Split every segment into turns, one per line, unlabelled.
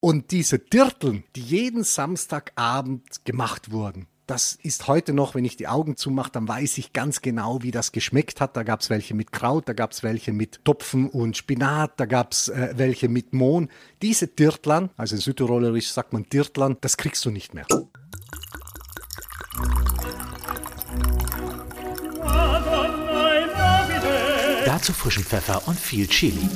Und diese Dirteln, die jeden Samstagabend gemacht wurden, das ist heute noch, wenn ich die Augen zumache, dann weiß ich ganz genau, wie das geschmeckt hat. Da gab es welche mit Kraut, da gab es welche mit Topfen und Spinat, da gab es äh, welche mit Mohn. Diese Dirtlern, also in Südtirolerisch sagt man Dirtlern, das kriegst du nicht mehr.
Dazu frischen Pfeffer und viel Chili.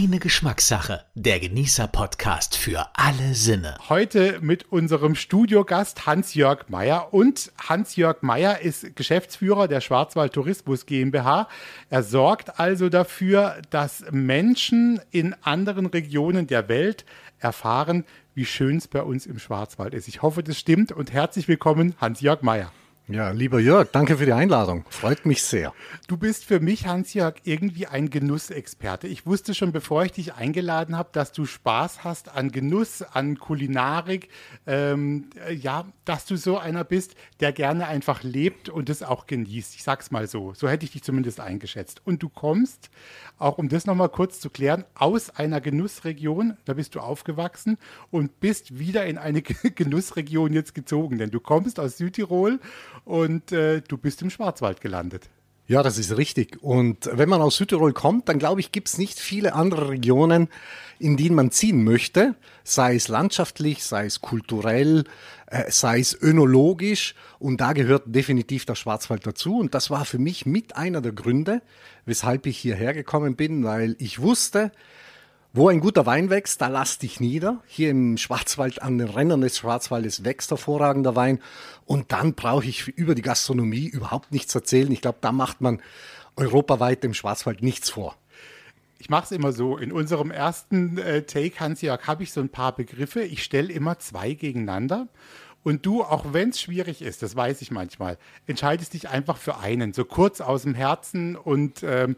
Reine Geschmackssache, der Genießer-Podcast für alle Sinne.
Heute mit unserem Studiogast Hans-Jörg Meyer. Und Hans-Jörg Meyer ist Geschäftsführer der Schwarzwald Tourismus GmbH. Er sorgt also dafür, dass Menschen in anderen Regionen der Welt erfahren, wie schön es bei uns im Schwarzwald ist. Ich hoffe, das stimmt und herzlich willkommen, Hans-Jörg Meyer.
Ja, lieber Jörg, danke für die Einladung. Freut mich sehr.
Du bist für mich, Hans-Jörg, irgendwie ein Genussexperte. Ich wusste schon, bevor ich dich eingeladen habe, dass du Spaß hast an Genuss, an Kulinarik. Ähm, äh, ja, dass du so einer bist, der gerne einfach lebt und es auch genießt. Ich sag's mal so. So hätte ich dich zumindest eingeschätzt. Und du kommst, auch um das nochmal kurz zu klären, aus einer Genussregion. Da bist du aufgewachsen und bist wieder in eine Genussregion jetzt gezogen. Denn du kommst aus Südtirol und äh, du bist im Schwarzwald gelandet.
Ja, das ist richtig. Und wenn man aus Südtirol kommt, dann glaube ich, gibt es nicht viele andere Regionen, in denen man ziehen möchte, sei es landschaftlich, sei es kulturell, äh, sei es önologisch. Und da gehört definitiv der Schwarzwald dazu. Und das war für mich mit einer der Gründe, weshalb ich hierher gekommen bin, weil ich wusste, wo ein guter Wein wächst, da lass dich nieder. Hier im Schwarzwald, an den Rändern des Schwarzwaldes wächst hervorragender Wein. Und dann brauche ich über die Gastronomie überhaupt nichts erzählen. Ich glaube, da macht man europaweit im Schwarzwald nichts vor.
Ich mache es immer so. In unserem ersten äh, Take, Hans-Jörg, habe ich so ein paar Begriffe. Ich stelle immer zwei gegeneinander. Und du, auch wenn es schwierig ist, das weiß ich manchmal, entscheidest dich einfach für einen, so kurz aus dem Herzen und ähm,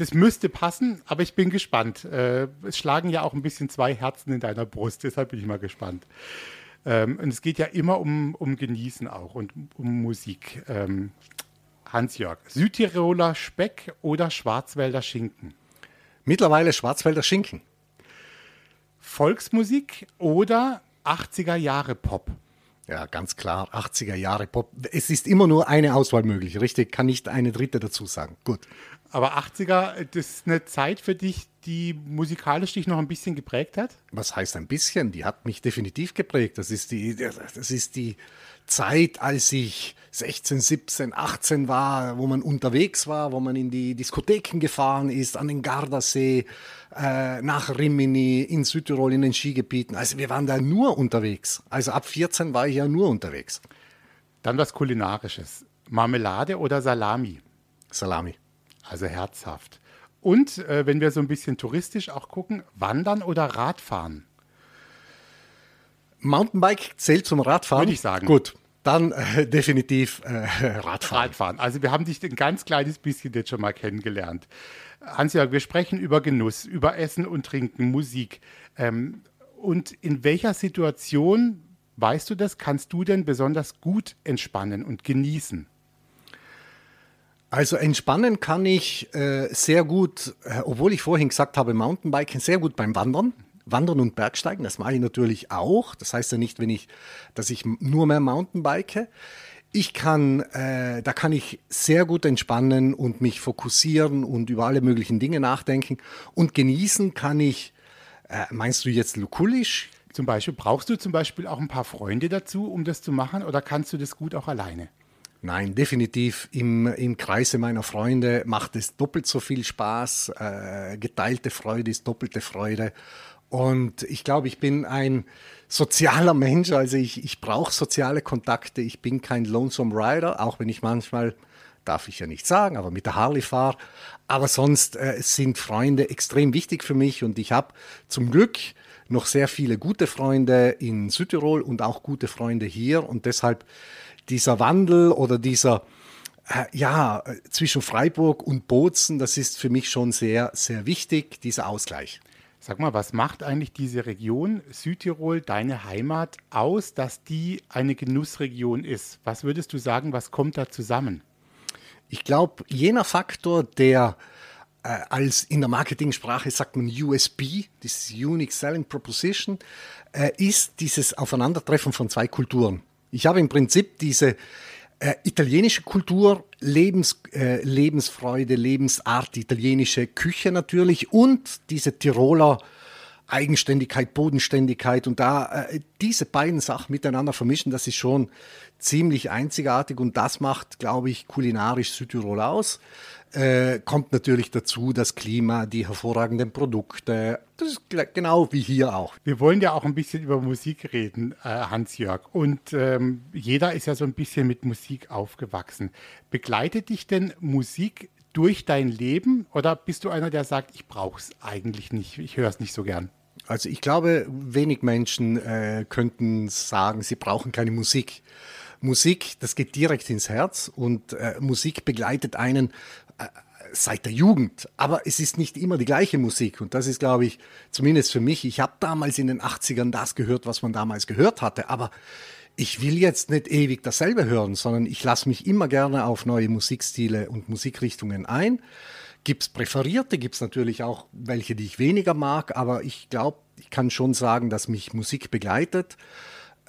das müsste passen, aber ich bin gespannt. Äh, es schlagen ja auch ein bisschen zwei Herzen in deiner Brust, deshalb bin ich mal gespannt. Ähm, und es geht ja immer um, um Genießen auch und um Musik. Ähm, Hans-Jörg, Südtiroler Speck oder Schwarzwälder Schinken?
Mittlerweile Schwarzwälder Schinken.
Volksmusik oder 80er Jahre Pop?
Ja, ganz klar, 80er Jahre Pop. Es ist immer nur eine Auswahl möglich, richtig? Kann nicht eine dritte dazu sagen. Gut.
Aber 80er, das ist eine Zeit für dich, die musikalisch dich noch ein bisschen geprägt hat?
Was heißt ein bisschen? Die hat mich definitiv geprägt. Das ist die, das ist die Zeit, als ich 16, 17, 18 war, wo man unterwegs war, wo man in die Diskotheken gefahren ist, an den Gardasee, äh, nach Rimini, in Südtirol, in den Skigebieten. Also wir waren da nur unterwegs. Also ab 14 war ich ja nur unterwegs.
Dann was Kulinarisches. Marmelade oder Salami?
Salami.
Also herzhaft. Und äh, wenn wir so ein bisschen touristisch auch gucken, Wandern oder Radfahren?
Mountainbike zählt zum Radfahren.
Würde ich sagen.
Gut, dann äh, definitiv äh, Radfahren.
Radfahren. Also wir haben dich ein ganz kleines bisschen jetzt schon mal kennengelernt. Hans-Jörg, wir sprechen über Genuss, über Essen und Trinken, Musik. Ähm, und in welcher Situation, weißt du das, kannst du denn besonders gut entspannen und genießen?
Also entspannen kann ich äh, sehr gut, äh, obwohl ich vorhin gesagt habe, Mountainbiken, sehr gut beim Wandern. Wandern und Bergsteigen, das mache ich natürlich auch. Das heißt ja nicht, wenn ich, dass ich nur mehr Mountainbike. Ich kann, äh, da kann ich sehr gut entspannen und mich fokussieren und über alle möglichen Dinge nachdenken. Und genießen kann ich, äh, meinst du jetzt lukulisch?
Zum Beispiel, brauchst du zum Beispiel auch ein paar Freunde dazu, um das zu machen, oder kannst du das gut auch alleine?
Nein, definitiv im, im Kreise meiner Freunde macht es doppelt so viel Spaß. Äh, geteilte Freude ist doppelte Freude. Und ich glaube, ich bin ein sozialer Mensch, also ich, ich brauche soziale Kontakte. Ich bin kein Lonesome Rider, auch wenn ich manchmal, darf ich ja nicht sagen, aber mit der Harley fahre. Aber sonst äh, sind Freunde extrem wichtig für mich und ich habe zum Glück noch sehr viele gute Freunde in Südtirol und auch gute Freunde hier und deshalb dieser Wandel oder dieser, äh, ja, zwischen Freiburg und Bozen, das ist für mich schon sehr, sehr wichtig, dieser Ausgleich.
Sag mal, was macht eigentlich diese Region Südtirol, deine Heimat, aus, dass die eine Genussregion ist? Was würdest du sagen, was kommt da zusammen?
Ich glaube, jener Faktor, der äh, als in der Marketingsprache sagt man USB, das Unique Selling Proposition, äh, ist dieses Aufeinandertreffen von zwei Kulturen. Ich habe im Prinzip diese äh, italienische Kultur, Lebens, äh, Lebensfreude, Lebensart, italienische Küche natürlich und diese Tiroler Eigenständigkeit, Bodenständigkeit und da äh, diese beiden Sachen miteinander vermischen, das ist schon ziemlich einzigartig und das macht, glaube ich, kulinarisch Südtirol aus. Äh, kommt natürlich dazu das Klima, die hervorragenden Produkte. Das ist genau wie hier auch.
Wir wollen ja auch ein bisschen über Musik reden, äh, Hans-Jörg. Und ähm, jeder ist ja so ein bisschen mit Musik aufgewachsen. Begleitet dich denn Musik durch dein Leben oder bist du einer, der sagt, ich brauche es eigentlich nicht, ich höre es nicht so gern?
Also ich glaube, wenig Menschen äh, könnten sagen, sie brauchen keine Musik. Musik, das geht direkt ins Herz und äh, Musik begleitet einen seit der Jugend. Aber es ist nicht immer die gleiche Musik. Und das ist, glaube ich, zumindest für mich, ich habe damals in den 80ern das gehört, was man damals gehört hatte. Aber ich will jetzt nicht ewig dasselbe hören, sondern ich lasse mich immer gerne auf neue Musikstile und Musikrichtungen ein. Gibt es präferierte, gibt es natürlich auch welche, die ich weniger mag, aber ich glaube, ich kann schon sagen, dass mich Musik begleitet.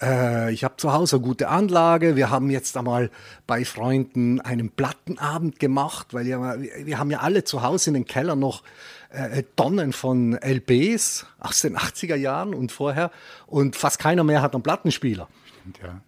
Äh, ich habe zu Hause eine gute Anlage. Wir haben jetzt einmal bei Freunden einen Plattenabend gemacht, weil ja, wir haben ja alle zu Hause in den Keller noch äh, Tonnen von LPs aus den 80er Jahren und vorher und fast keiner mehr hat einen Plattenspieler.
Stimmt, ja.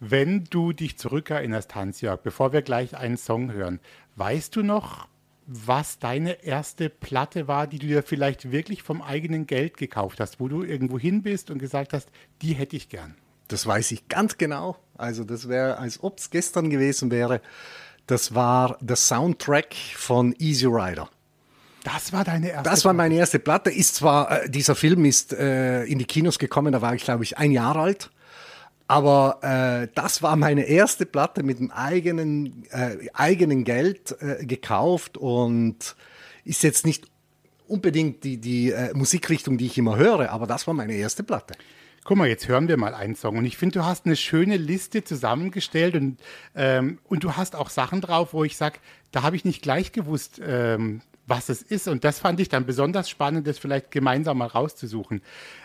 Wenn du dich zurückerinnerst, Hans-Jörg, bevor wir gleich einen Song hören, weißt du noch, was deine erste Platte war, die du dir vielleicht wirklich vom eigenen Geld gekauft hast, wo du irgendwo hin bist und gesagt hast, die hätte ich gern?
Das weiß ich ganz genau. Also das wäre, als ob es gestern gewesen wäre. Das war der Soundtrack von Easy Rider.
Das war deine erste
Das war meine erste Platte. Ist zwar, äh, dieser Film ist äh, in die Kinos gekommen, da war ich, glaube ich, ein Jahr alt. Aber äh, das war meine erste Platte mit dem eigenen, äh, eigenen Geld äh, gekauft und ist jetzt nicht unbedingt die, die äh, Musikrichtung, die ich immer höre, aber das war meine erste Platte.
Guck mal, jetzt hören wir mal einen Song. Und ich finde, du hast eine schöne Liste zusammengestellt und, ähm, und du hast auch Sachen drauf, wo ich sage, da habe ich nicht gleich gewusst, ähm, was es ist. Und das fand ich dann besonders spannend, das vielleicht gemeinsam mal rauszusuchen.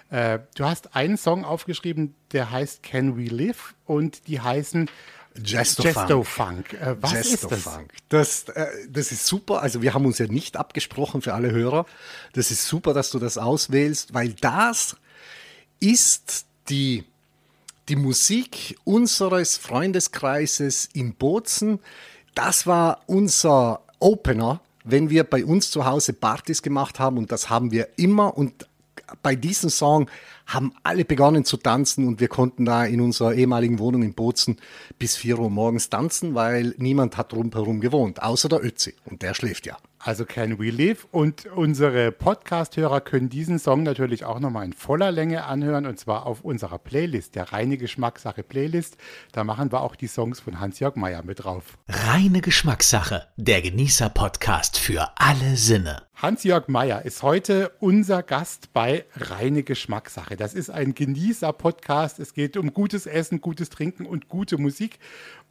Äh, du hast einen Song aufgeschrieben, der heißt Can We Live und die heißen
Gesto, Gesto Funk.
Funk. Äh, was Gesto ist das? Funk.
Das, äh, das ist super. Also wir haben uns ja nicht abgesprochen für alle Hörer. Das ist super, dass du das auswählst, weil das ist die, die Musik unseres Freundeskreises in Bozen. Das war unser Opener, wenn wir bei uns zu Hause Partys gemacht haben und das haben wir immer und bei diesem Song haben alle begonnen zu tanzen und wir konnten da in unserer ehemaligen Wohnung in Bozen bis 4 Uhr morgens tanzen, weil niemand hat rundherum gewohnt, außer der Ötzi und der schläft ja.
Also Can We Live und unsere Podcast-Hörer können diesen Song natürlich auch nochmal in voller Länge anhören und zwar auf unserer Playlist, der Reine Geschmackssache Playlist. Da machen wir auch die Songs von Hans-Jörg Meyer mit drauf.
Reine Geschmackssache, der Genießer-Podcast für alle Sinne.
Hans-Jörg Meyer ist heute unser Gast bei Reine Geschmackssache. Das ist ein Genießer-Podcast. Es geht um gutes Essen, gutes Trinken und gute Musik.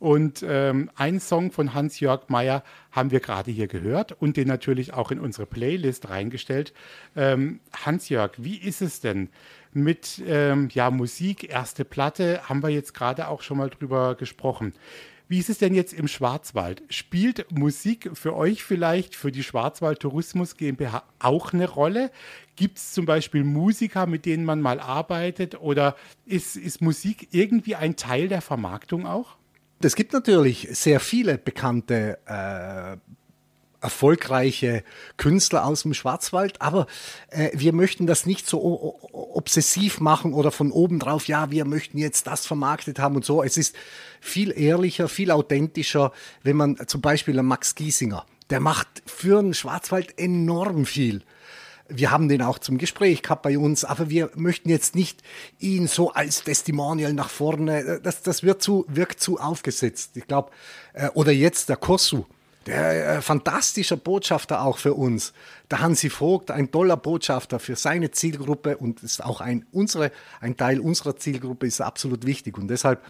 Und ähm, einen Song von Hans-Jörg Meyer haben wir gerade hier gehört und den natürlich auch in unsere Playlist reingestellt. Ähm, Hans-Jörg, wie ist es denn mit ähm, ja, Musik, erste Platte, haben wir jetzt gerade auch schon mal drüber gesprochen. Wie ist es denn jetzt im Schwarzwald? Spielt Musik für euch vielleicht, für die Schwarzwald Tourismus GmbH auch eine Rolle? Gibt es zum Beispiel Musiker, mit denen man mal arbeitet? Oder ist, ist Musik irgendwie ein Teil der Vermarktung auch?
Es gibt natürlich sehr viele bekannte äh, erfolgreiche Künstler aus dem Schwarzwald, aber äh, wir möchten das nicht so obsessiv machen oder von oben drauf, ja, wir möchten jetzt das vermarktet haben und so. Es ist viel ehrlicher, viel authentischer, wenn man zum Beispiel einen Max Giesinger, der macht für den Schwarzwald enorm viel. Wir haben den auch zum Gespräch gehabt bei uns, aber wir möchten jetzt nicht ihn so als Testimonial nach vorne, das, das wird zu, wirkt zu aufgesetzt. Ich glaube, äh, oder jetzt der Kossu, der äh, fantastischer Botschafter auch für uns. Der Hansi Vogt, ein toller Botschafter für seine Zielgruppe und ist auch ein, unsere, ein Teil unserer Zielgruppe ist absolut wichtig. Und deshalb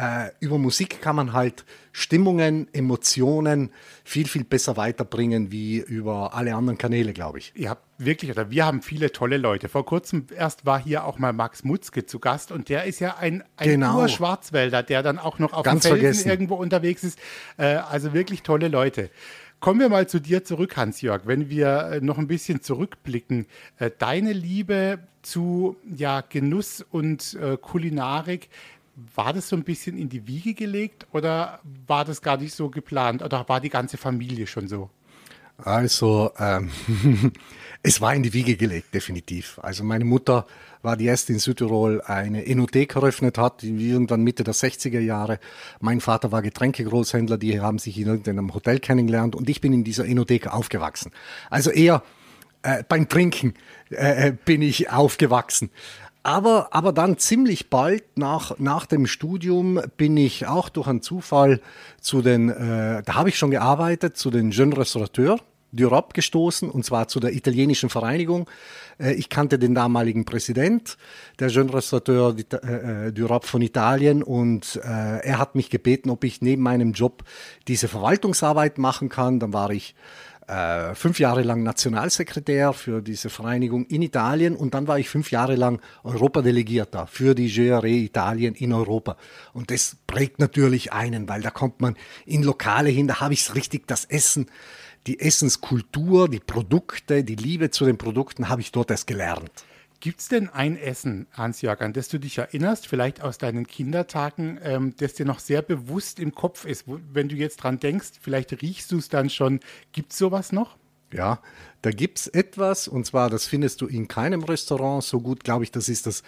äh, über Musik kann man halt Stimmungen, Emotionen viel, viel besser weiterbringen wie über alle anderen Kanäle, glaube ich.
Ihr habt wirklich, oder wir haben viele tolle Leute. Vor kurzem erst war hier auch mal Max Mutzke zu Gast und der ist ja ein, ein
Genau.
Urschwarzwälder, der dann auch noch auf
Ganz
dem Felsen
vergessen.
irgendwo unterwegs ist. Äh, also wirklich tolle Leute. Kommen wir mal zu dir zurück, Hans-Jörg. Wenn wir äh, noch ein bisschen zurückblicken, äh, deine Liebe zu ja, Genuss und äh, Kulinarik, war das so ein bisschen in die Wiege gelegt oder war das gar nicht so geplant oder war die ganze Familie schon so?
Also, ähm, es war in die Wiege gelegt, definitiv. Also meine Mutter war die erste in Südtirol eine Enothek eröffnet hat, irgendwann Mitte der 60er Jahre. Mein Vater war Getränkegroßhändler, die haben sich in irgendeinem Hotel kennengelernt und ich bin in dieser Enothek aufgewachsen. Also eher äh, beim Trinken äh, bin ich aufgewachsen. Aber, aber dann ziemlich bald nach, nach dem Studium bin ich auch durch einen Zufall zu den, äh, da habe ich schon gearbeitet, zu den Jeunes Restaurateurs d'Europe gestoßen, und zwar zu der italienischen Vereinigung. Äh, ich kannte den damaligen Präsident der Jeunes Restaurateurs äh, äh, d'Europe von Italien und äh, er hat mich gebeten, ob ich neben meinem Job diese Verwaltungsarbeit machen kann. Dann war ich äh, fünf Jahre lang Nationalsekretär für diese Vereinigung in Italien und dann war ich fünf Jahre lang Europadelegierter für die GRE Italien in Europa. Und das prägt natürlich einen, weil da kommt man in Lokale hin, da habe ich richtig das Essen, die Essenskultur, die Produkte, die Liebe zu den Produkten habe ich dort erst gelernt.
Gibt es denn ein Essen, Hans-Jörg, an das du dich erinnerst, vielleicht aus deinen Kindertagen, ähm, das dir noch sehr bewusst im Kopf ist? Wo, wenn du jetzt dran denkst, vielleicht riechst du es dann schon. Gibt es sowas noch?
Ja, da gibt's etwas, und zwar, das findest du in keinem Restaurant so gut, glaube ich, das ist das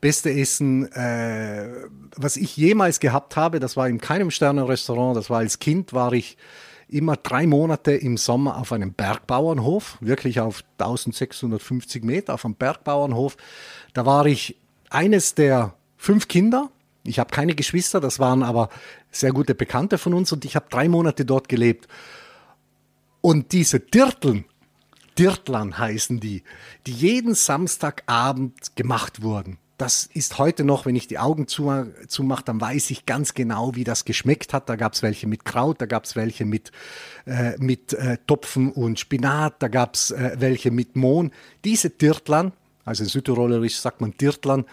beste Essen, äh, was ich jemals gehabt habe. Das war in keinem Sternenrestaurant, das war als Kind, war ich immer drei Monate im Sommer auf einem Bergbauernhof, wirklich auf 1650 Meter auf einem Bergbauernhof. Da war ich eines der fünf Kinder. Ich habe keine Geschwister, das waren aber sehr gute Bekannte von uns und ich habe drei Monate dort gelebt. Und diese Dirteln, Dirtlern heißen die, die jeden Samstagabend gemacht wurden. Das ist heute noch, wenn ich die Augen zu- zumache, dann weiß ich ganz genau, wie das geschmeckt hat. Da gab es welche mit Kraut, da gab es welche mit, äh, mit äh, Topfen und Spinat, da gab es äh, welche mit Mohn. Diese Dirtlern, also in Südtirolerisch sagt man Dirtlern,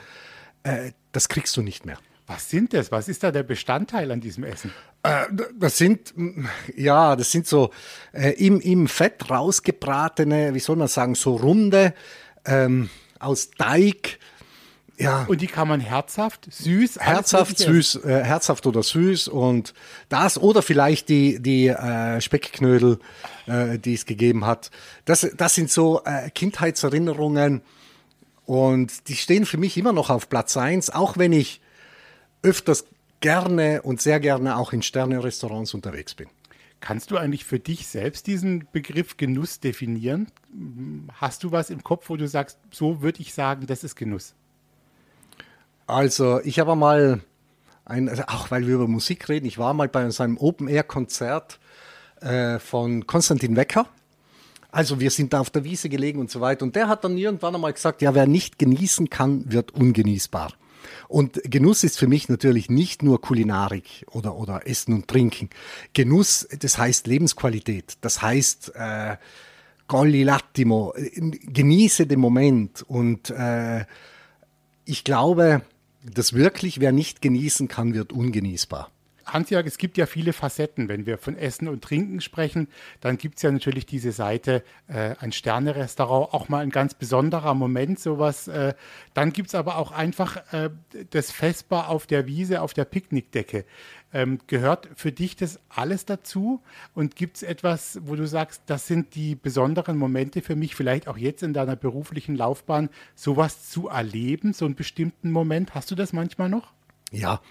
äh, das kriegst du nicht mehr.
Was sind das? Was ist da der Bestandteil an diesem Essen?
Äh, Das sind, ja, das sind so äh, im, im Fett rausgebratene, wie soll man sagen, so runde ähm, aus Teig. Ja,
Und die kann man herzhaft, süß,
herzhaft, süß, äh, herzhaft oder süß und das oder vielleicht die, die äh, Speckknödel, äh, die es gegeben hat. Das, das sind so äh, Kindheitserinnerungen und die stehen für mich immer noch auf Platz eins, auch wenn ich öfters gerne und sehr gerne auch in Sterne-Restaurants unterwegs bin.
Kannst du eigentlich für dich selbst diesen Begriff Genuss definieren? Hast du was im Kopf, wo du sagst, so würde ich sagen, das ist Genuss?
Also, ich habe mal, ein, also auch weil wir über Musik reden, ich war mal bei seinem Open-Air-Konzert äh, von Konstantin Wecker. Also, wir sind da auf der Wiese gelegen und so weiter. Und der hat dann irgendwann einmal gesagt, ja, wer nicht genießen kann, wird ungenießbar. Und Genuss ist für mich natürlich nicht nur Kulinarik oder, oder Essen und Trinken. Genuss, das heißt Lebensqualität. Das heißt, äh, Golli l'attimo, äh, genieße den Moment und äh, ich glaube, dass wirklich, wer nicht genießen kann, wird ungenießbar.
Hans-Jörg, es gibt ja viele Facetten. Wenn wir von Essen und Trinken sprechen, dann gibt es ja natürlich diese Seite, äh, ein Sterne-Restaurant, auch mal ein ganz besonderer Moment, sowas. Äh, dann gibt es aber auch einfach äh, das Vesper auf der Wiese, auf der Picknickdecke. Ähm, gehört für dich das alles dazu? Und gibt es etwas, wo du sagst, das sind die besonderen Momente für mich, vielleicht auch jetzt in deiner beruflichen Laufbahn, sowas zu erleben, so einen bestimmten Moment? Hast du das manchmal noch?
Ja,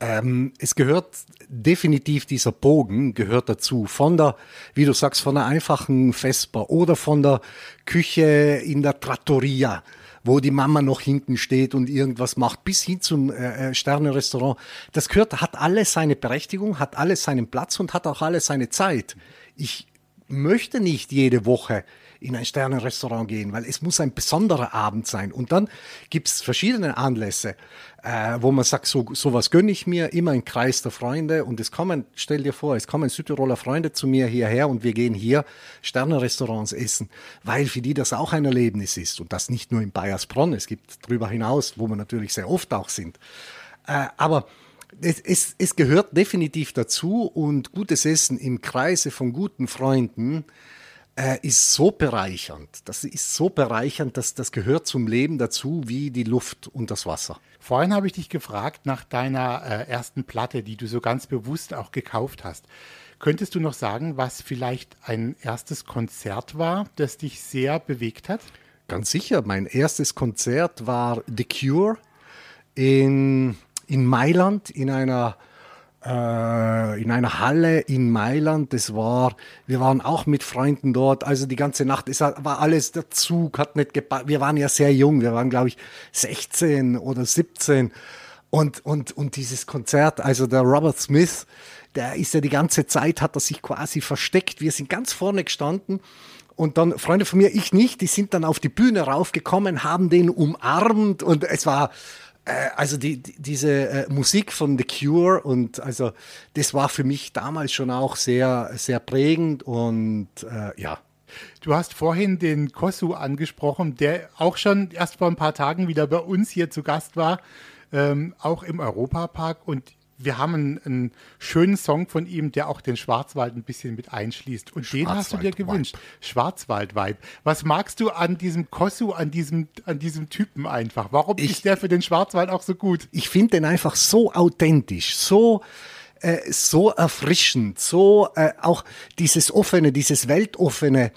ähm, es gehört definitiv dieser Bogen gehört dazu. Von der, wie du sagst, von der einfachen Vesper oder von der Küche in der Trattoria, wo die Mama noch hinten steht und irgendwas macht, bis hin zum äh, Sterne-Restaurant. Das gehört, hat alles seine Berechtigung, hat alles seinen Platz und hat auch alles seine Zeit. Ich möchte nicht jede Woche in ein Sternenrestaurant gehen, weil es muss ein besonderer Abend sein. Und dann gibt es verschiedene Anlässe, äh, wo man sagt, so sowas gönne ich mir, immer ein Kreis der Freunde. Und es kommen, stell dir vor, es kommen Südtiroler Freunde zu mir hierher und wir gehen hier Sternenrestaurants essen, weil für die das auch ein Erlebnis ist. Und das nicht nur in Bayersbronn, es gibt darüber hinaus, wo wir natürlich sehr oft auch sind. Äh, aber es, es, es gehört definitiv dazu und gutes Essen im Kreise von guten Freunden äh, ist so bereichernd. Das ist so bereichernd, dass das gehört zum Leben dazu wie die Luft und das Wasser.
Vorhin habe ich dich gefragt nach deiner äh, ersten Platte, die du so ganz bewusst auch gekauft hast. Könntest du noch sagen, was vielleicht ein erstes Konzert war, das dich sehr bewegt hat?
Ganz sicher. Mein erstes Konzert war The Cure in, in Mailand in einer in einer Halle in Mailand. Das war, wir waren auch mit Freunden dort. Also die ganze Nacht, es war alles, der Zug hat nicht gepasst. Wir waren ja sehr jung, wir waren glaube ich 16 oder 17. Und, und, und dieses Konzert, also der Robert Smith, der ist ja die ganze Zeit, hat er sich quasi versteckt. Wir sind ganz vorne gestanden. Und dann Freunde von mir, ich nicht, die sind dann auf die Bühne raufgekommen, haben den umarmt und es war, äh, also die, die, diese äh, Musik von The Cure und also das war für mich damals schon auch sehr, sehr prägend und äh, ja.
Du hast vorhin den Kosu angesprochen, der auch schon erst vor ein paar Tagen wieder bei uns hier zu Gast war, ähm, auch im Europapark und wir haben einen, einen, schönen Song von ihm, der auch den Schwarzwald ein bisschen mit einschließt. Und den hast du dir gewünscht. Schwarzwald-Vibe. Was magst du an diesem Kossu, an diesem, an diesem Typen einfach? Warum ich, ist der für den Schwarzwald auch so gut?
Ich finde den einfach so authentisch, so äh, so erfrischend, so äh, auch dieses offene, dieses weltoffene.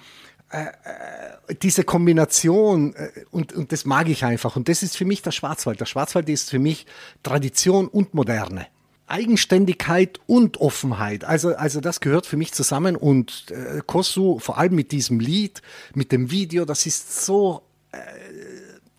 Äh, äh, diese Kombination äh, und, und das mag ich einfach. Und das ist für mich der Schwarzwald. Der Schwarzwald ist für mich Tradition und Moderne. Eigenständigkeit und Offenheit. Also, also das gehört für mich zusammen und äh, Kosu, vor allem mit diesem Lied, mit dem Video, das ist so äh,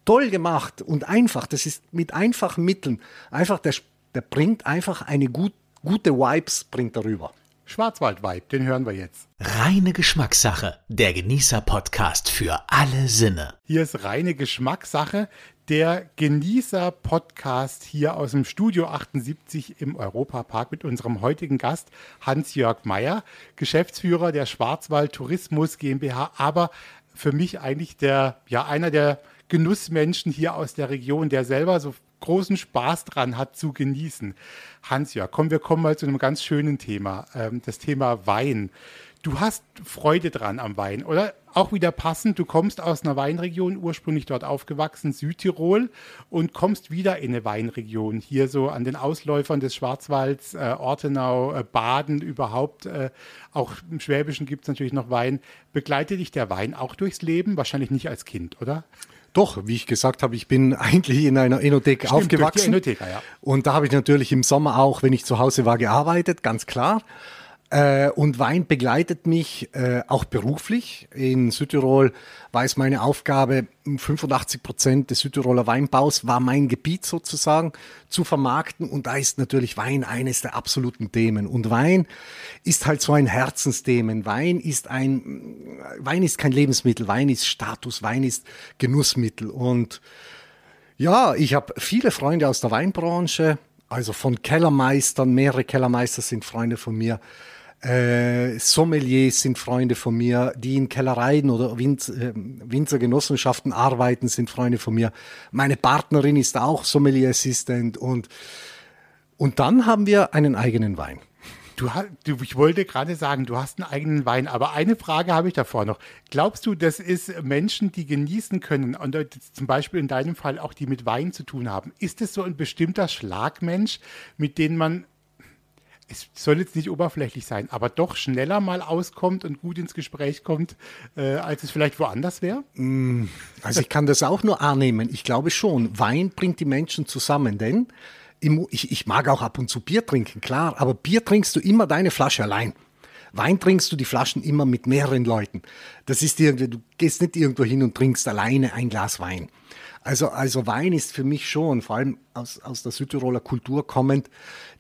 toll gemacht und einfach. Das ist mit einfachen Mitteln. Einfach, der, der bringt einfach eine gut, gute Vibes, bringt darüber.
Schwarzwald-Vibe, den hören wir jetzt.
Reine Geschmackssache, der Genießer-Podcast für alle Sinne.
Hier ist reine Geschmackssache der Genießer-Podcast hier aus dem Studio 78 im Europapark mit unserem heutigen Gast Hans-Jörg Meyer, Geschäftsführer der Schwarzwald Tourismus GmbH, aber für mich eigentlich der, ja, einer der Genussmenschen hier aus der Region, der selber so großen Spaß dran hat zu genießen. Hans-Jörg, komm, wir kommen mal zu einem ganz schönen Thema, ähm, das Thema Wein. Du hast Freude dran am Wein, oder? Auch wieder passend, du kommst aus einer Weinregion, ursprünglich dort aufgewachsen, Südtirol, und kommst wieder in eine Weinregion, hier so an den Ausläufern des Schwarzwalds, äh, Ortenau, äh, Baden überhaupt. Äh, auch im Schwäbischen gibt es natürlich noch Wein. Begleitet dich der Wein auch durchs Leben? Wahrscheinlich nicht als Kind, oder?
Doch, wie ich gesagt habe, ich bin eigentlich in einer Enothek Stimmt, aufgewachsen. Enotheka, ja. Und da habe ich natürlich im Sommer auch, wenn ich zu Hause war, gearbeitet, ganz klar. Äh, und Wein begleitet mich äh, auch beruflich. In Südtirol war es meine Aufgabe, 85 Prozent des Südtiroler Weinbaus war mein Gebiet sozusagen zu vermarkten. Und da ist natürlich Wein eines der absoluten Themen. Und Wein ist halt so ein Herzensthemen. Wein ist ein, Wein ist kein Lebensmittel. Wein ist Status. Wein ist Genussmittel. Und ja, ich habe viele Freunde aus der Weinbranche, also von Kellermeistern. Mehrere Kellermeister sind Freunde von mir äh, Sommeliers sind Freunde von mir, die in Kellereien oder Winz, äh, Winzergenossenschaften arbeiten, sind Freunde von mir. Meine Partnerin ist auch Sommelier Assistant und, und dann haben wir einen eigenen Wein.
Du, du, ich wollte gerade sagen, du hast einen eigenen Wein, aber eine Frage habe ich davor noch. Glaubst du, das ist Menschen, die genießen können und zum Beispiel in deinem Fall auch die mit Wein zu tun haben? Ist es so ein bestimmter Schlagmensch, mit dem man es soll jetzt nicht oberflächlich sein, aber doch schneller mal auskommt und gut ins Gespräch kommt, äh, als es vielleicht woanders wäre?
Mm, also ich kann das auch nur annehmen. Ich glaube schon, Wein bringt die Menschen zusammen, denn ich, ich mag auch ab und zu Bier trinken, klar, aber Bier trinkst du immer deine Flasche allein. Wein trinkst du die Flaschen immer mit mehreren Leuten. Das ist irgendwie, du gehst nicht irgendwo hin und trinkst alleine ein Glas Wein. Also, also Wein ist für mich schon, vor allem aus, aus der Südtiroler Kultur kommend,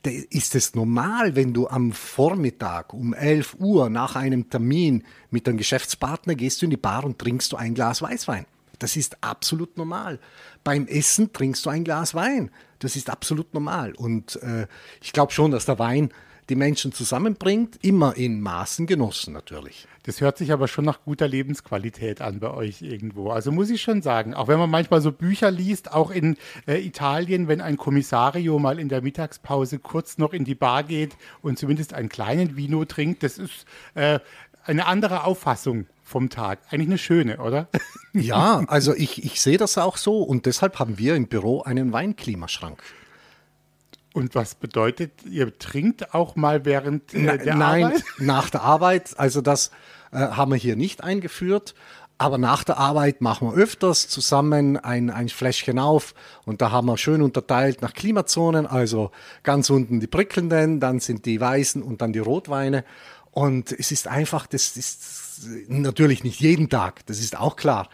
ist es normal, wenn du am Vormittag um 11 Uhr nach einem Termin mit einem Geschäftspartner gehst du in die Bar und trinkst du ein Glas Weißwein. Das ist absolut normal. Beim Essen trinkst du ein Glas Wein. Das ist absolut normal. Und äh, ich glaube schon, dass der Wein die Menschen zusammenbringt, immer in Maßen genossen natürlich.
Das hört sich aber schon nach guter Lebensqualität an bei euch irgendwo. Also muss ich schon sagen, auch wenn man manchmal so Bücher liest, auch in äh, Italien, wenn ein Kommissario mal in der Mittagspause kurz noch in die Bar geht und zumindest einen kleinen Vino trinkt, das ist äh, eine andere Auffassung vom Tag. Eigentlich eine schöne, oder?
Ja, also ich, ich sehe das auch so und deshalb haben wir im Büro einen Weinklimaschrank.
Und was bedeutet, ihr trinkt auch mal während
äh, der Nein, Arbeit? Nein, nach der Arbeit. Also das äh, haben wir hier nicht eingeführt. Aber nach der Arbeit machen wir öfters zusammen ein, ein Fläschchen auf und da haben wir schön unterteilt nach Klimazonen. Also ganz unten die prickelnden, dann sind die weißen und dann die Rotweine. Und es ist einfach, das ist natürlich nicht jeden Tag, das ist auch klar.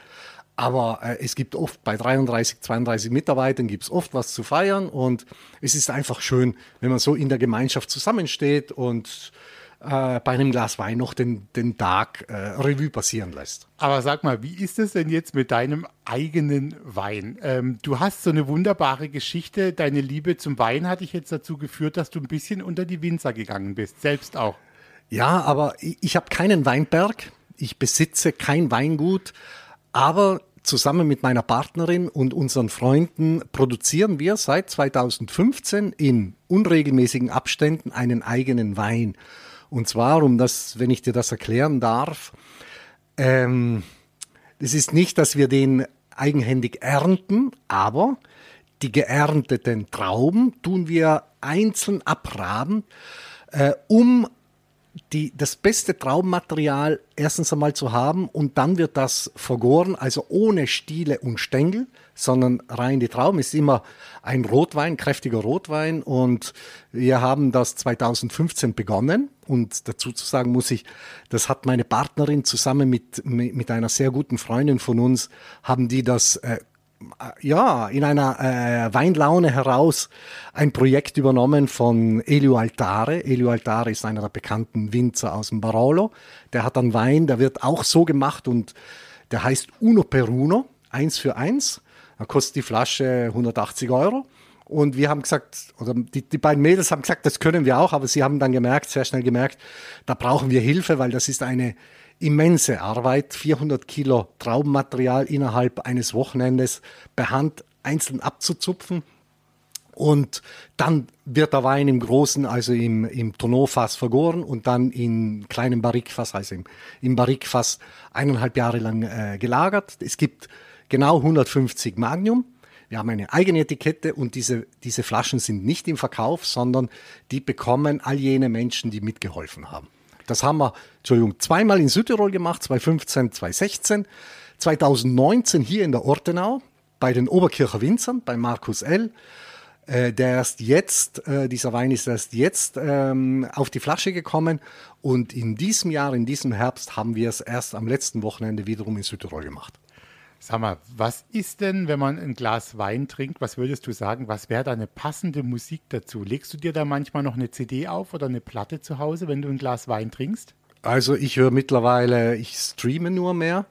Aber äh, es gibt oft bei 33, 32 Mitarbeitern gibt es oft was zu feiern und es ist einfach schön, wenn man so in der Gemeinschaft zusammensteht und äh, bei einem Glas Wein noch den, den Tag äh, Revue passieren lässt.
Aber sag mal, wie ist es denn jetzt mit deinem eigenen Wein? Ähm, du hast so eine wunderbare Geschichte. Deine Liebe zum Wein hat dich jetzt dazu geführt, dass du ein bisschen unter die Winzer gegangen bist, selbst auch.
Ja, aber ich, ich habe keinen Weinberg. Ich besitze kein Weingut. Aber zusammen mit meiner Partnerin und unseren Freunden produzieren wir seit 2015 in unregelmäßigen Abständen einen eigenen Wein. Und zwar, um das, wenn ich dir das erklären darf, ähm, es ist nicht, dass wir den eigenhändig ernten, aber die geernteten Trauben tun wir einzeln abraben, äh, um die, das beste Traubenmaterial erstens einmal zu haben und dann wird das vergoren, also ohne Stiele und Stängel, sondern rein die Trauben. Ist immer ein Rotwein, kräftiger Rotwein und wir haben das 2015 begonnen und dazu zu sagen muss ich, das hat meine Partnerin zusammen mit, mit einer sehr guten Freundin von uns, haben die das äh, ja, in einer äh, Weinlaune heraus ein Projekt übernommen von Elio Altare. Elio Altare ist einer der bekannten Winzer aus dem Barolo. Der hat einen Wein, der wird auch so gemacht und der heißt Uno per Uno, eins für eins. Da kostet die Flasche 180 Euro. Und wir haben gesagt, oder die, die beiden Mädels haben gesagt, das können wir auch, aber sie haben dann gemerkt, sehr schnell gemerkt, da brauchen wir Hilfe, weil das ist eine immense Arbeit, 400 Kilo Traubenmaterial innerhalb eines Wochenendes per Hand einzeln abzuzupfen. Und dann wird der Wein im großen, also im, im Tonneaufass vergoren und dann in kleinem Barrikfass, also im, im Barrikfass eineinhalb Jahre lang äh, gelagert. Es gibt genau 150 Magnum. Wir haben eine eigene Etikette und diese, diese Flaschen sind nicht im Verkauf, sondern die bekommen all jene Menschen, die mitgeholfen haben. Das haben wir, Entschuldigung, zweimal in Südtirol gemacht, 2015, 2016. 2019 hier in der Ortenau bei den Oberkircher Winzern, bei Markus L. Äh, der erst jetzt, äh, dieser Wein ist erst jetzt ähm, auf die Flasche gekommen und in diesem Jahr, in diesem Herbst haben wir es erst am letzten Wochenende wiederum in Südtirol gemacht.
Sag mal, was ist denn, wenn man ein Glas Wein trinkt, was würdest du sagen, was wäre da eine passende Musik dazu? Legst du dir da manchmal noch eine CD auf oder eine Platte zu Hause, wenn du ein Glas Wein trinkst?
Also ich höre mittlerweile, ich streame nur mehr.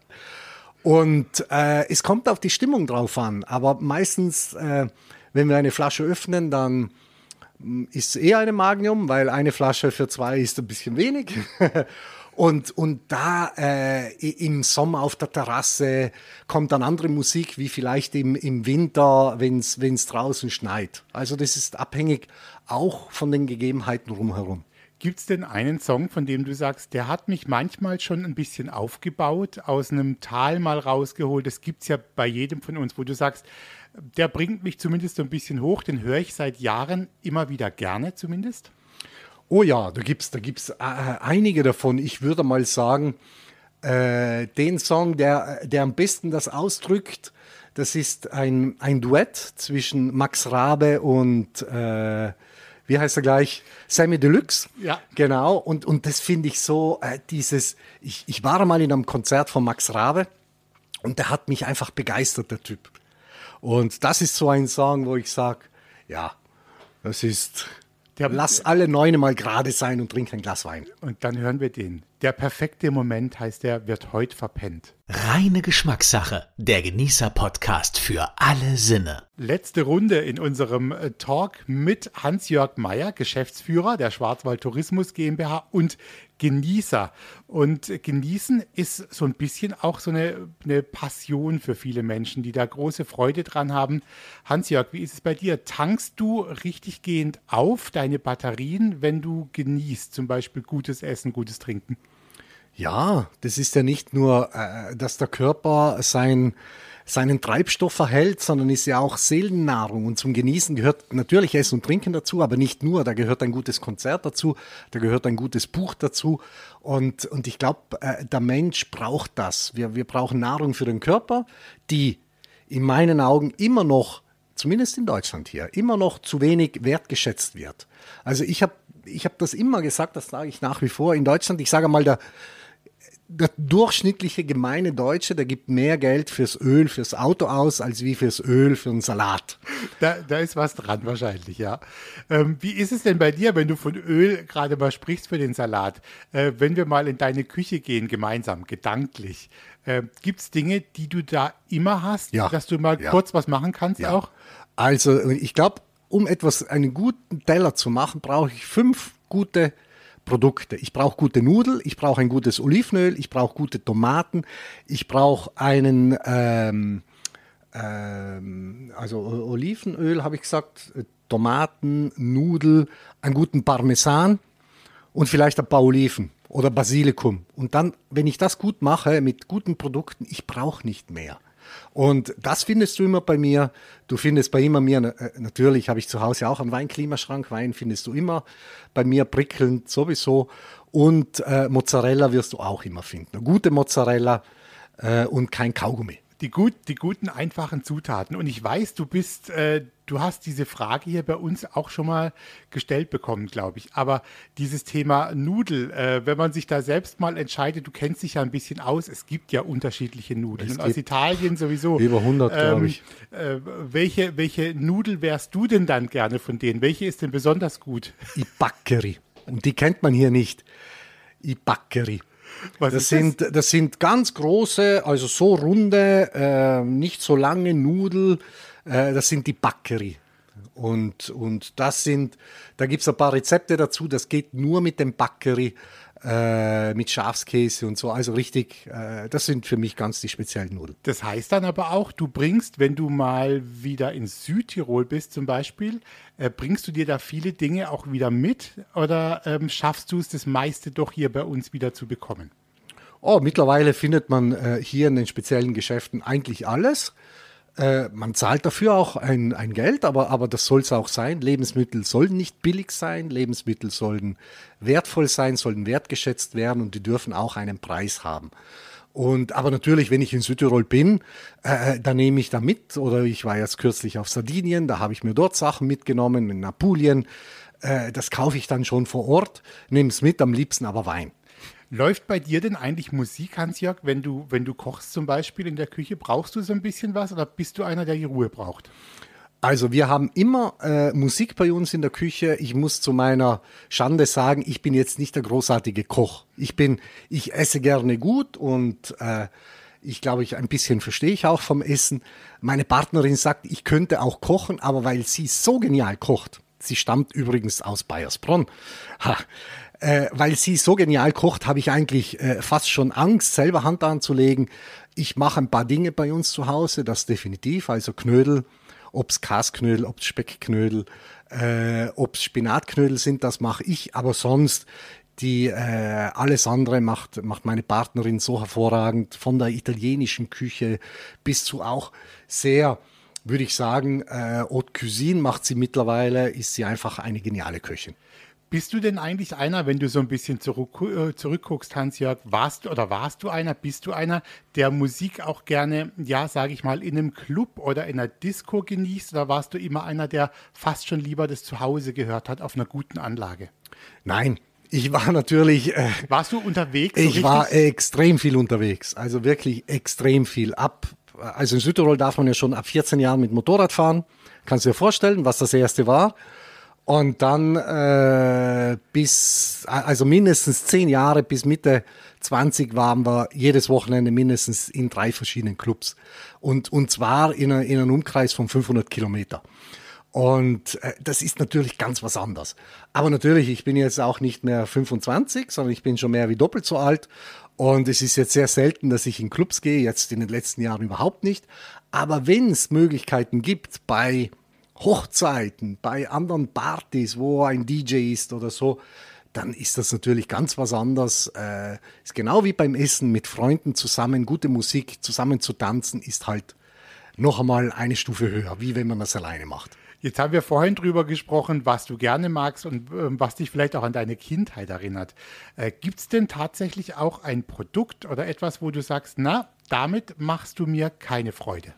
Und äh, es kommt auf die Stimmung drauf an. Aber meistens, äh, wenn wir eine Flasche öffnen, dann mm, ist es eher eine Magnum, weil eine Flasche für zwei ist ein bisschen wenig. Und, und da äh, im Sommer auf der Terrasse kommt dann andere Musik, wie vielleicht im, im Winter, wenn es draußen schneit. Also das ist abhängig auch von den Gegebenheiten rumherum.
Gibt es denn einen Song, von dem du sagst, der hat mich manchmal schon ein bisschen aufgebaut, aus einem Tal mal rausgeholt? Das gibt es ja bei jedem von uns, wo du sagst, der bringt mich zumindest so ein bisschen hoch, den höre ich seit Jahren immer wieder gerne zumindest.
Oh ja, da gibt's, da gibt's äh, einige davon. Ich würde mal sagen, äh, den Song, der, der am besten das ausdrückt, das ist ein, ein Duett zwischen Max Rabe und äh, wie heißt er gleich? Sammy Deluxe.
Ja.
Genau. Und, und das finde ich so, äh, dieses, ich, ich war mal in einem Konzert von Max Rabe und der hat mich einfach begeistert, der Typ. Und das ist so ein Song, wo ich sage, ja, das ist, lass alle Neune mal gerade sein und trink ein Glas Wein.
Und dann hören wir den. Der perfekte Moment heißt der, wird heute verpennt.
Reine Geschmackssache. Der Genießer-Podcast für alle Sinne.
Letzte Runde in unserem äh, Talk mit Hans-Jörg Meyer, Geschäftsführer der Schwarzwald Tourismus GmbH und Genießer. Und genießen ist so ein bisschen auch so eine, eine Passion für viele Menschen, die da große Freude dran haben. Hans-Jörg, wie ist es bei dir? Tankst du richtig gehend auf deine Batterien, wenn du genießt, zum Beispiel gutes Essen, gutes Trinken?
Ja, das ist ja nicht nur, äh, dass der Körper sein, seinen Treibstoff erhält, sondern ist ja auch Seelennahrung. Und zum Genießen gehört natürlich Essen und Trinken dazu, aber nicht nur. Da gehört ein gutes Konzert dazu, da gehört ein gutes Buch dazu. Und, und ich glaube, äh, der Mensch braucht das. Wir, wir brauchen Nahrung für den Körper, die in meinen Augen immer noch, zumindest in Deutschland hier, immer noch zu wenig wertgeschätzt wird. Also ich habe ich hab das immer gesagt, das sage ich nach wie vor in Deutschland. Ich sage mal, der, der durchschnittliche gemeine Deutsche, der gibt mehr Geld fürs Öl, fürs Auto aus, als wie fürs Öl für einen Salat.
Da, da ist was dran wahrscheinlich, ja. Ähm, wie ist es denn bei dir, wenn du von Öl gerade mal sprichst für den Salat? Äh, wenn wir mal in deine Küche gehen, gemeinsam, gedanklich, äh, gibt es Dinge, die du da immer hast,
Ja.
dass du mal
Ja.
kurz was machen kannst auch?
Also ich glaube, um etwas, einen guten Teller zu machen, brauche ich fünf gute Produkte. Ich brauche gute Nudeln, ich brauche ein gutes Olivenöl, ich brauche gute Tomaten, ich brauche einen, ähm, ähm, also Olivenöl habe ich gesagt, äh, Tomaten, Nudel, einen guten Parmesan und vielleicht ein paar Oliven oder Basilikum. Und dann, wenn ich das gut mache mit guten Produkten, ich brauche nicht mehr. Und das findest du immer bei mir. Du findest bei immer mir, äh, natürlich habe ich zu Hause auch einen Weinklimaschrank. Wein findest du immer bei mir prickelnd sowieso. Und äh, Mozzarella wirst du auch immer finden. Eine gute Mozzarella äh, und kein Kaugummi.
Die, gut, die guten, einfachen Zutaten. Und ich weiß, du bist, äh, du hast diese Frage hier bei uns auch schon mal gestellt bekommen, glaube ich. Aber dieses Thema Nudel, äh, wenn man sich da selbst mal entscheidet, du kennst dich ja ein bisschen aus, es gibt ja unterschiedliche Nudeln.
Es
Und aus Italien sowieso.
über 100, glaub ich.
Äh, welche, welche Nudel wärst du denn dann gerne von denen? Welche ist denn besonders gut?
I. Und die kennt man hier nicht. I.
Was
Das sind, das sind ganz große, also so runde, äh, nicht so lange Nudel. Äh, das sind die Bacceri. Und, und das sind, da gibt es ein paar Rezepte dazu, das geht nur mit dem Bacceri, äh, mit Schafskäse und so. Also richtig, äh, das sind für mich ganz die speziellen Nudeln.
Das heißt dann aber auch, du bringst, wenn du mal wieder in Südtirol bist zum Beispiel, äh, bringst du dir da viele Dinge auch wieder mit oder ähm, schaffst du es, das meiste doch hier bei uns wieder zu bekommen?
Oh, mittlerweile findet man äh, hier in den speziellen Geschäften eigentlich alles. Äh, man zahlt dafür auch ein, ein Geld, aber, aber das soll es auch sein. Lebensmittel sollen nicht billig sein, Lebensmittel sollen wertvoll sein, sollen wertgeschätzt werden und die dürfen auch einen Preis haben. Und aber natürlich, wenn ich in Südtirol bin, äh, dann nehme ich da mit. Oder ich war jetzt kürzlich auf Sardinien, da habe ich mir dort Sachen mitgenommen, in Apulien. Äh, das kaufe ich dann schon vor Ort, nehme es mit, am liebsten aber Wein.
Läuft bei dir denn eigentlich Musik, Hans-Jörg, wenn du, wenn du kochst zum Beispiel in der Küche? Brauchst du so ein bisschen was oder bist du einer, der die Ruhe braucht?
Also wir haben immer äh, Musik bei uns in der Küche. Ich muss zu meiner Schande sagen, ich bin jetzt nicht der großartige Koch. Ich bin, ich esse gerne gut und äh, ich glaube, ich ein bisschen verstehe ich auch vom Essen. Meine Partnerin sagt, ich könnte auch kochen, aber weil sie so genial kocht, sie stammt übrigens aus Bayersbronn, ha, äh, weil sie so genial kocht, habe ich eigentlich äh, fast schon Angst, selber Hand anzulegen. Ich mache ein paar Dinge bei uns zu Hause, das definitiv, also Knödel, ob es Kasknödel, ob es Speckknödel, äh, ob es Spinatknödel sind, das mache ich, aber sonst die äh, alles andere macht, macht meine Partnerin so hervorragend, von der italienischen Küche bis zu auch sehr, würde ich sagen, äh, Haute Cuisine macht sie mittlerweile, ist sie einfach eine geniale Köchin.
Bist du denn eigentlich einer, wenn du so ein bisschen zurück, äh, zurückguckst, Hans-Jörg, warst du oder warst du einer, bist du einer, der Musik auch gerne, ja, sage ich mal, in einem Club oder in einer Disco genießt? Oder warst du immer einer, der fast schon lieber das zu Hause gehört hat, auf einer guten Anlage?
Nein, ich war natürlich, äh,
Warst du unterwegs? so
ich war
richtig?
extrem viel unterwegs, also wirklich extrem viel. Ab, also in Südtirol darf man ja schon ab 14 Jahren mit Motorrad fahren. Kannst du dir vorstellen, was das erste war? Und dann äh, bis, also mindestens zehn Jahre bis Mitte 20 waren wir jedes Wochenende mindestens in drei verschiedenen Clubs. Und, und zwar in, a, in einem Umkreis von 500 Kilometer. Und äh, das ist natürlich ganz was anderes. Aber natürlich, ich bin jetzt auch nicht mehr 25, sondern ich bin schon mehr wie doppelt so alt. Und es ist jetzt sehr selten, dass ich in Clubs gehe, jetzt in den letzten Jahren überhaupt nicht. Aber wenn es Möglichkeiten gibt bei Hochzeiten, bei anderen Partys, wo ein DJ ist oder so, dann ist das natürlich ganz was anderes. Äh, ist genau wie beim Essen mit Freunden zusammen, gute Musik zusammen zu tanzen, ist halt noch einmal eine Stufe höher, wie wenn man das alleine macht.
Jetzt haben wir vorhin drüber gesprochen, was du gerne magst und äh, was dich vielleicht auch an deine Kindheit erinnert. Äh, Gibt es denn tatsächlich auch ein Produkt oder etwas, wo du sagst, na, damit machst du mir keine Freude?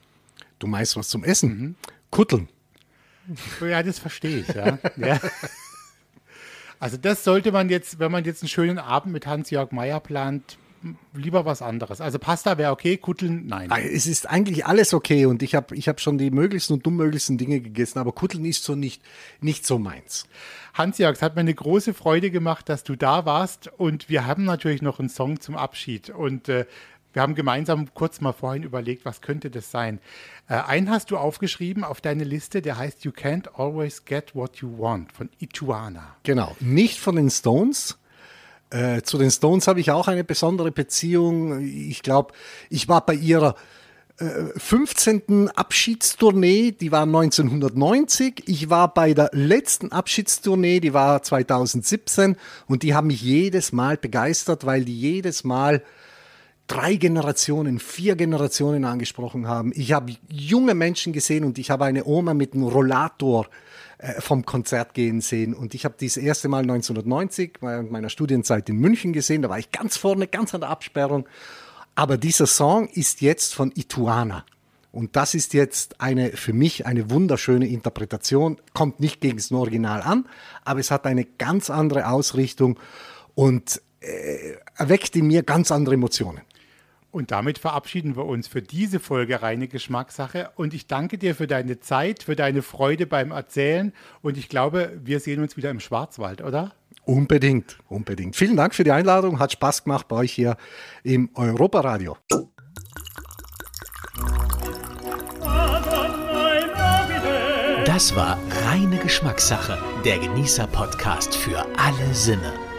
Du meinst was zum Essen? Mhm. Kutteln.
Ja, das verstehe ich, ja. ja. Also das sollte man jetzt, wenn man jetzt einen schönen Abend mit Hans-Jörg Meyer plant, lieber was anderes. Also Pasta wäre okay, Kutteln nein.
Es ist eigentlich alles okay und ich habe ich hab schon die möglichsten und dummöglichsten Dinge gegessen, aber Kutteln ist so nicht, nicht so meins.
Hans-Jörg, es hat mir eine große Freude gemacht, dass du da warst und wir haben natürlich noch einen Song zum Abschied und äh, wir haben gemeinsam kurz mal vorhin überlegt, was könnte das sein. Äh, einen hast du aufgeschrieben auf deine Liste, der heißt You Can't Always Get What You Want von Ituana.
Genau, nicht von den Stones. Äh, zu den Stones habe ich auch eine besondere Beziehung. Ich glaube, ich war bei ihrer 15. Äh, Abschiedstournee, die war 1990. Ich war bei der letzten Abschiedstournee, die war 2017 und die haben mich jedes Mal begeistert, weil die jedes Mal drei Generationen, vier Generationen angesprochen haben. Ich habe junge Menschen gesehen und ich habe eine Oma mit einem Rollator äh, vom Konzert gehen sehen. Und ich habe das erste Mal 1990 während meiner Studienzeit in München gesehen. Da war ich ganz vorne, ganz an der Absperrung. Aber dieser Song ist jetzt von Ituana. Und das ist jetzt eine, für mich eine wunderschöne Interpretation. Kommt nicht gegen das Original an, aber es hat eine ganz andere Ausrichtung und äh, erweckt in mir ganz andere Emotionen.
Und damit verabschieden wir uns für diese Folge Reine Geschmackssache. Und ich danke dir für deine Zeit, für deine Freude beim Erzählen. Und ich glaube, wir sehen uns wieder im Schwarzwald, oder?
Unbedingt, unbedingt. Vielen Dank für die Einladung. Hat Spaß gemacht bei euch hier im Europaradio.
Das war Reine Geschmackssache, der Genießer-Podcast für alle Sinne.